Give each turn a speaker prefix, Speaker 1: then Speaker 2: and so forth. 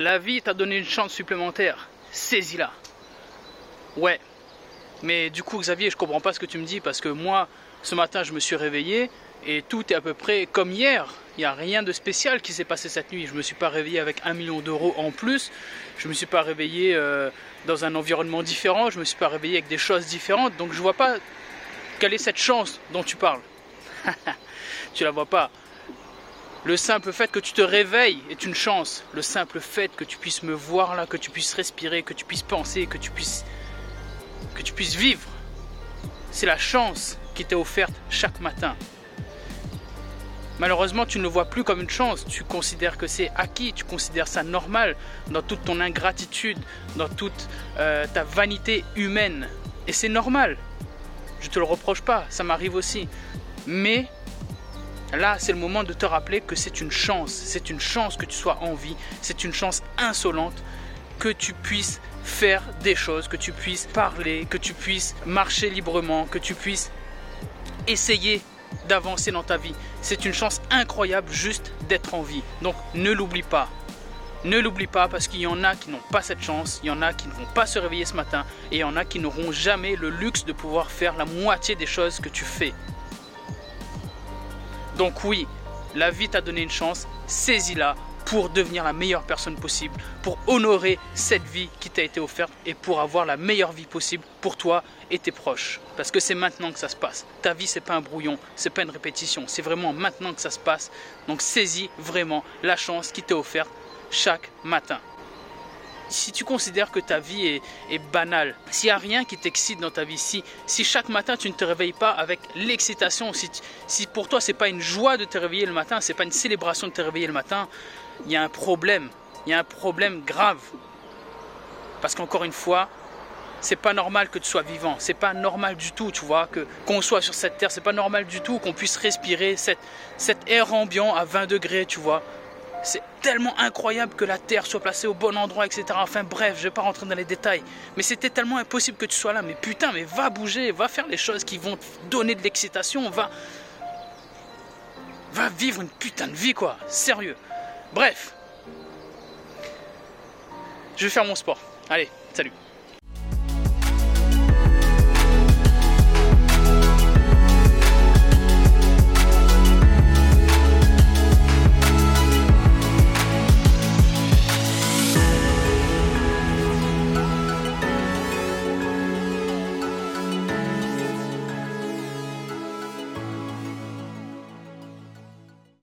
Speaker 1: La vie t'a donné une chance supplémentaire. Saisis-la. Ouais. Mais du coup, Xavier, je comprends pas ce que tu me dis parce que moi, ce matin, je me suis réveillé et tout est à peu près comme hier. Il n'y a rien de spécial qui s'est passé cette nuit. Je ne me suis pas réveillé avec un million d'euros en plus. Je ne me suis pas réveillé euh, dans un environnement différent. Je ne me suis pas réveillé avec des choses différentes. Donc je ne vois pas quelle est cette chance dont tu parles. tu la vois pas. Le simple fait que tu te réveilles est une chance. Le simple fait que tu puisses me voir là, que tu puisses respirer, que tu puisses penser, que tu puisses que tu puisses vivre, c'est la chance qui t'est offerte chaque matin. Malheureusement, tu ne le vois plus comme une chance, tu considères que c'est acquis, tu considères ça normal dans toute ton ingratitude, dans toute euh, ta vanité humaine. Et c'est normal. Je te le reproche pas, ça m'arrive aussi. Mais là, c'est le moment de te rappeler que c'est une chance. C'est une chance que tu sois en vie. C'est une chance insolente que tu puisses faire des choses, que tu puisses parler, que tu puisses marcher librement, que tu puisses essayer d'avancer dans ta vie. C'est une chance incroyable juste d'être en vie. Donc ne l'oublie pas. Ne l'oublie pas parce qu'il y en a qui n'ont pas cette chance, il y en a qui ne vont pas se réveiller ce matin et il y en a qui n'auront jamais le luxe de pouvoir faire la moitié des choses que tu fais. Donc oui, la vie t'a donné une chance, saisis-la pour devenir la meilleure personne possible, pour honorer cette vie qui t'a été offerte et pour avoir la meilleure vie possible pour toi et tes proches. Parce que c'est maintenant que ça se passe. Ta vie, c'est pas un brouillon, c'est pas une répétition, c'est vraiment maintenant que ça se passe. Donc saisis vraiment la chance qui t'est offerte chaque matin. Si tu considères que ta vie est, banale, s'il n'y a rien qui t'excite dans ta vie, si, chaque matin tu ne te réveilles pas avec l'excitation, si, pour toi c'est pas une joie de te réveiller le matin, c'est pas une célébration de te réveiller le matin, il y a un problème, il y a un problème grave. Parce qu'encore une fois, c'est pas normal que tu sois vivant, c'est pas normal du tout, tu vois, que qu'on soit sur cette terre, c'est pas normal du tout qu'on puisse respirer cet air ambiant à 20 degrés, tu vois. C'est tellement incroyable que la terre soit placée au bon endroit, etc. Enfin bref, je vais pas rentrer dans les détails. Mais c'était tellement impossible que tu sois là. Mais putain, mais va bouger, va faire les choses qui vont te donner de l'excitation, va. Va vivre une putain de vie, quoi. Sérieux. Bref. Je vais faire mon sport. Allez, salut.